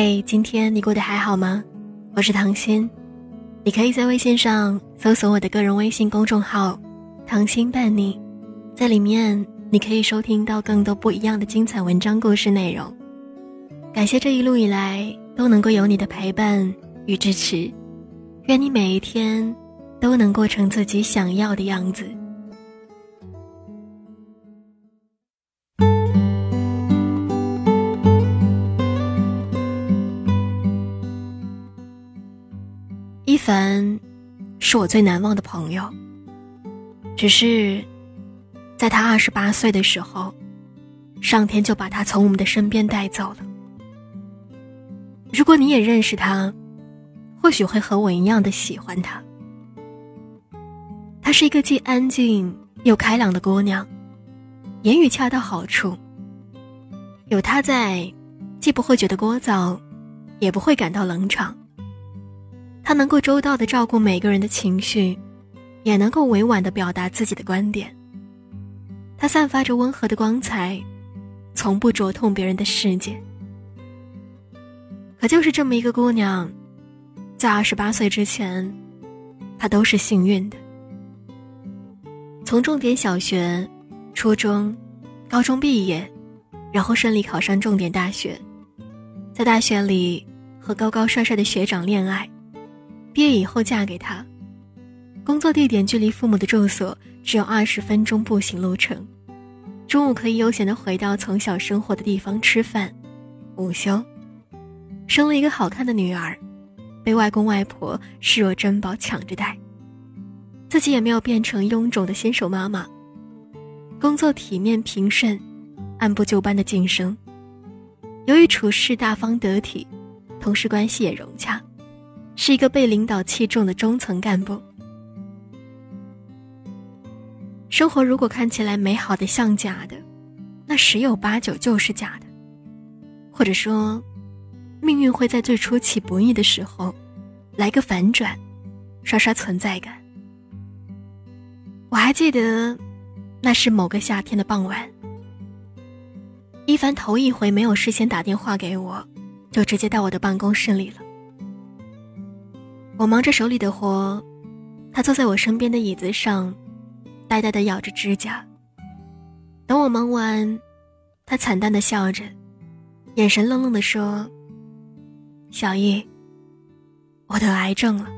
嗨，今天你过得还好吗？我是唐心，你可以在微信上搜索我的个人微信公众号“唐心伴你”，在里面你可以收听到更多不一样的精彩文章、故事内容。感谢这一路以来都能够有你的陪伴与支持，愿你每一天都能过成自己想要的样子。凡是我最难忘的朋友，只是在他二十八岁的时候，上天就把他从我们的身边带走了。如果你也认识他，或许会和我一样的喜欢他。她是一个既安静又开朗的姑娘，言语恰到好处。有她在，既不会觉得聒噪，也不会感到冷场。她能够周到的照顾每个人的情绪，也能够委婉的表达自己的观点。她散发着温和的光彩，从不灼痛别人的世界。可就是这么一个姑娘，在二十八岁之前，她都是幸运的。从重点小学、初中、高中毕业，然后顺利考上重点大学，在大学里和高高帅帅的学长恋爱，毕业以后嫁给他，工作地点距离父母的住所只有二十分钟步行路程，中午可以悠闲的回到从小生活的地方吃饭，午休。生了一个好看的女儿，被外公外婆视若珍宝抢着带。自己也没有变成臃肿的新手妈妈，工作体面平顺，按部就班的晋升。由于处事大方得体，同事关系也融洽，是一个被领导器重的中层干部。生活如果看起来美好的像假的，那十有八九就是假的，或者说。命运会在最初起不易的时候，来个反转，刷刷存在感。我还记得，那是某个夏天的傍晚，一凡头一回没有事先打电话给我，就直接到我的办公室里了。我忙着手里的活，他坐在我身边的椅子上，呆呆的咬着指甲。等我忙完，他惨淡的笑着，眼神愣愣的说。小易，我得癌症了，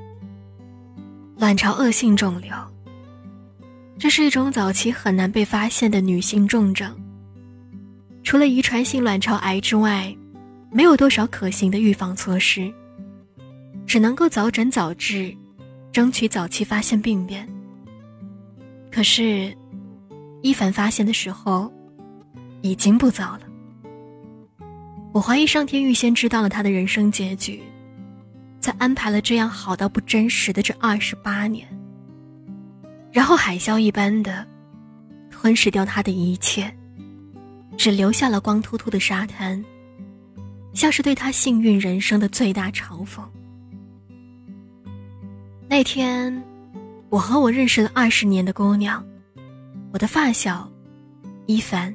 卵巢恶性肿瘤。这是一种早期很难被发现的女性重症。除了遗传性卵巢癌之外，没有多少可行的预防措施，只能够早诊早治，争取早期发现病变。可是，一凡发现的时候，已经不早了。我怀疑上天预先知道了他的人生结局，在安排了这样好到不真实的这二十八年，然后海啸一般的吞噬掉他的一切，只留下了光秃秃的沙滩，像是对他幸运人生的最大嘲讽。那天，我和我认识了二十年的姑娘，我的发小，一凡。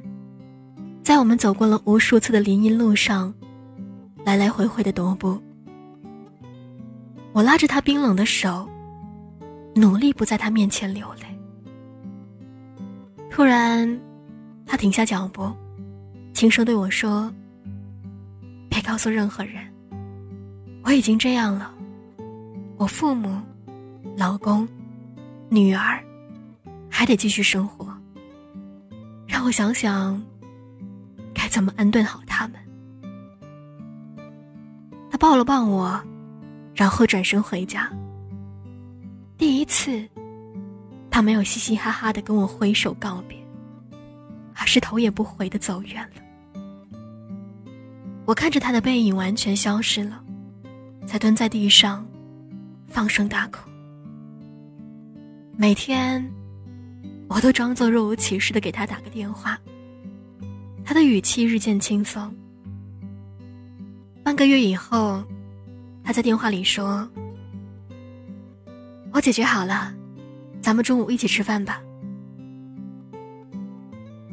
在我们走过了无数次的林荫路上，来来回回的踱步，我拉着他冰冷的手，努力不在他面前流泪。突然，他停下脚步，轻声对我说：“别告诉任何人，我已经这样了。我父母、老公、女儿，还得继续生活。让我想想。”该怎么安顿好他们？他抱了抱我，然后转身回家。第一次，他没有嘻嘻哈哈的跟我挥手告别，而是头也不回的走远了。我看着他的背影完全消失了，才蹲在地上，放声大哭。每天，我都装作若无其事的给他打个电话。他的语气日渐轻松。半个月以后，他在电话里说：“我解决好了，咱们中午一起吃饭吧。”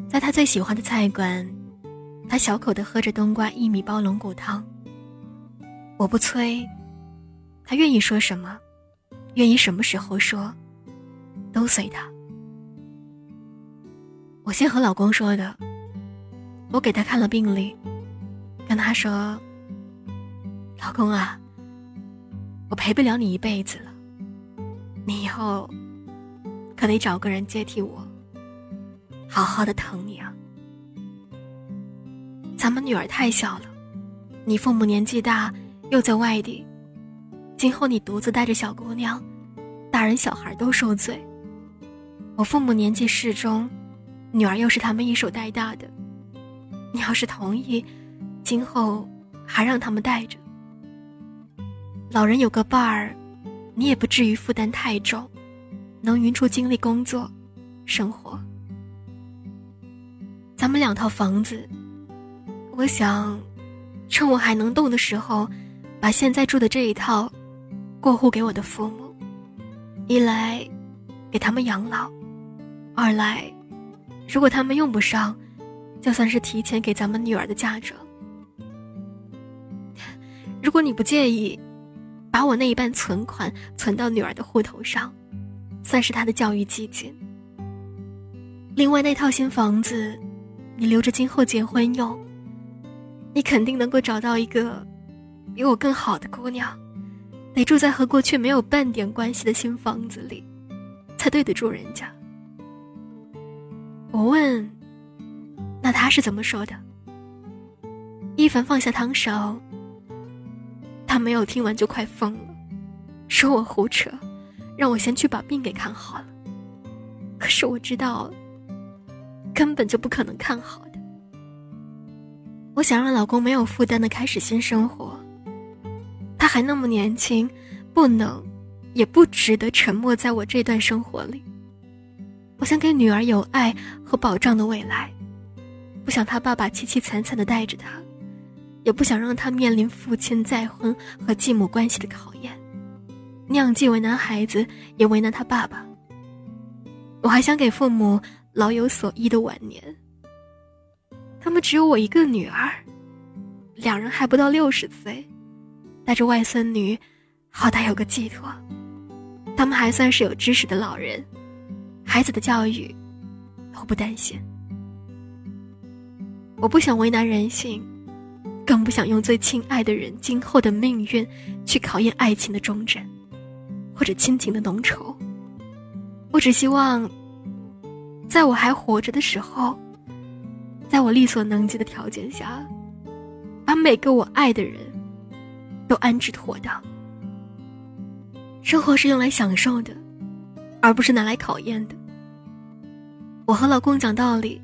在他最喜欢的菜馆，他小口的喝着冬瓜薏米煲龙骨汤，我不催，他愿意说什么，愿意什么时候说，都随他。我先和老公说的，我给他看了病历，跟他说：“老公啊，我陪不了你一辈子了，你以后可得找个人接替我，好好的疼你啊。咱们女儿太小了，你父母年纪大，又在外地，今后你独自带着小姑娘，大人小孩都受罪。我父母年纪适中。”女儿又是他们一手带大的，你要是同意，今后还让他们带着。老人有个伴儿，你也不至于负担太重，能匀出精力工作、生活。咱们两套房子，我想，趁我还能动的时候，把现在住的这一套过户给我的父母，一来给他们养老，二来。如果他们用不上，就算是提前给咱们女儿的嫁妆。如果你不介意，把我那一半存款存到女儿的户头上，算是她的教育基金。另外那套新房子，你留着今后结婚用。你肯定能够找到一个比我更好的姑娘，得住在和过去没有半点关系的新房子里，才对得住人家。我问：“那他是怎么说的？”一凡放下汤勺，他没有听完就快疯了，说我胡扯，让我先去把病给看好了。可是我知道，根本就不可能看好的。我想让老公没有负担的开始新生活，他还那么年轻，不能，也不值得沉默在我这段生活里。我想给女儿有爱和保障的未来，不想她爸爸凄凄惨惨的带着她，也不想让她面临父亲再婚和继母关系的考验，那样既为难孩子，也为难他爸爸。我还想给父母老有所依的晚年。他们只有我一个女儿，两人还不到六十岁，带着外孙女，好歹有个寄托。他们还算是有知识的老人。孩子的教育，我不担心。我不想为难人性，更不想用最亲爱的人今后的命运去考验爱情的忠贞，或者亲情的浓稠。我只希望，在我还活着的时候，在我力所能及的条件下，把每个我爱的人都安置妥当。生活是用来享受的，而不是拿来考验的。我和老公讲道理，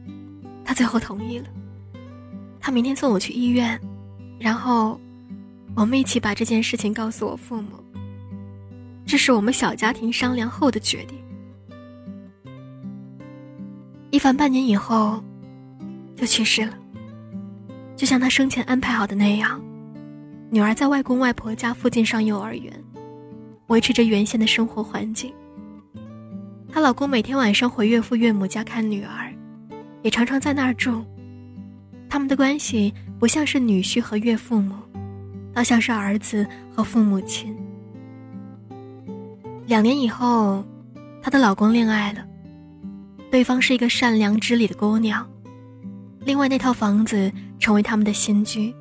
他最后同意了。他明天送我去医院，然后我们一起把这件事情告诉我父母。这是我们小家庭商量后的决定。一凡半年以后就去世了，就像他生前安排好的那样，女儿在外公外婆家附近上幼儿园，维持着原先的生活环境。她老公每天晚上回岳父岳母家看女儿，也常常在那儿住。他们的关系不像是女婿和岳父母，倒像是儿子和父母亲。两年以后，她的老公恋爱了，对方是一个善良知礼的姑娘。另外那套房子成为他们的新居。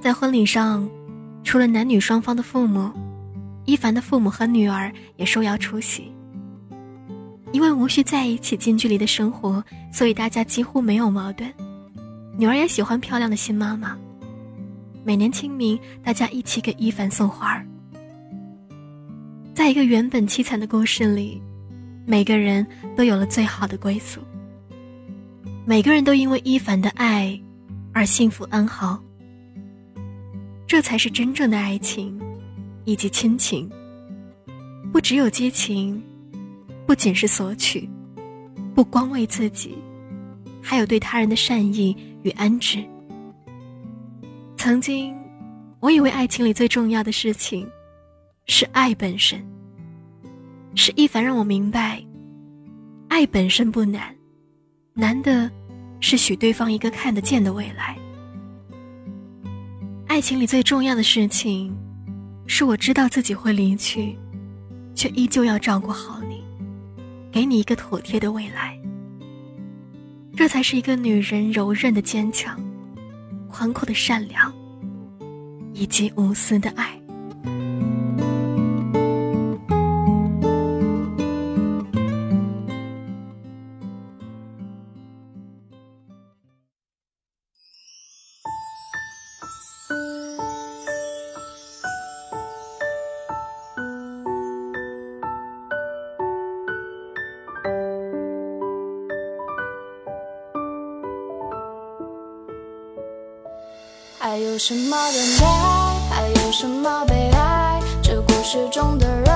在婚礼上，除了男女双方的父母，一凡的父母和女儿也受邀出席。因为无需在一起近距离的生活，所以大家几乎没有矛盾。女儿也喜欢漂亮的新妈妈。每年清明，大家一起给一凡送花儿。在一个原本凄惨的故事里，每个人都有了最好的归宿。每个人都因为一凡的爱而幸福安好。这才是真正的爱情，以及亲情。不只有激情。不仅是索取不光为自己还有对他人的善意与安置。曾经我以为爱情里最重要的事情是爱本身是一凡让我明白爱本身不难难的是许对方一个看得见的未来。爱情里最重要的事情是我知道自己会离去却依旧要照顾好你。给你一个妥帖的未来。这才是一个女人柔韧的坚强宽阔的善良以及无私的爱。什么等待还有什么悲哀这故事中的人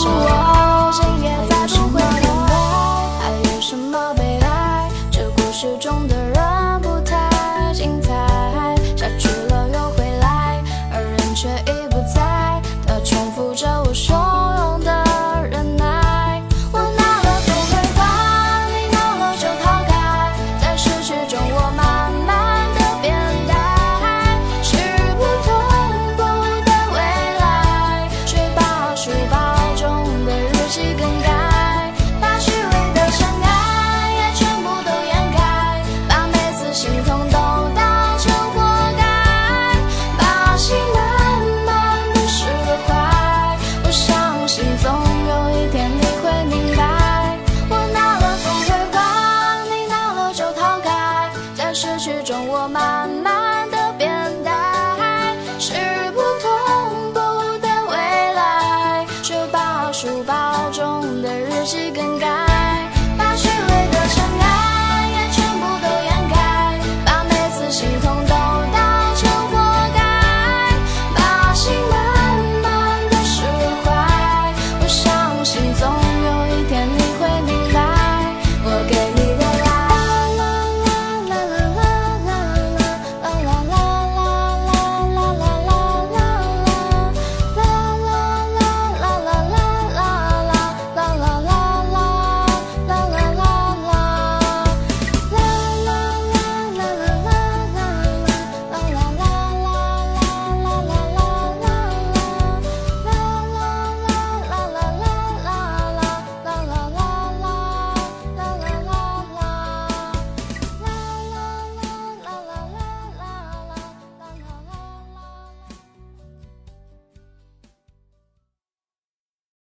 是我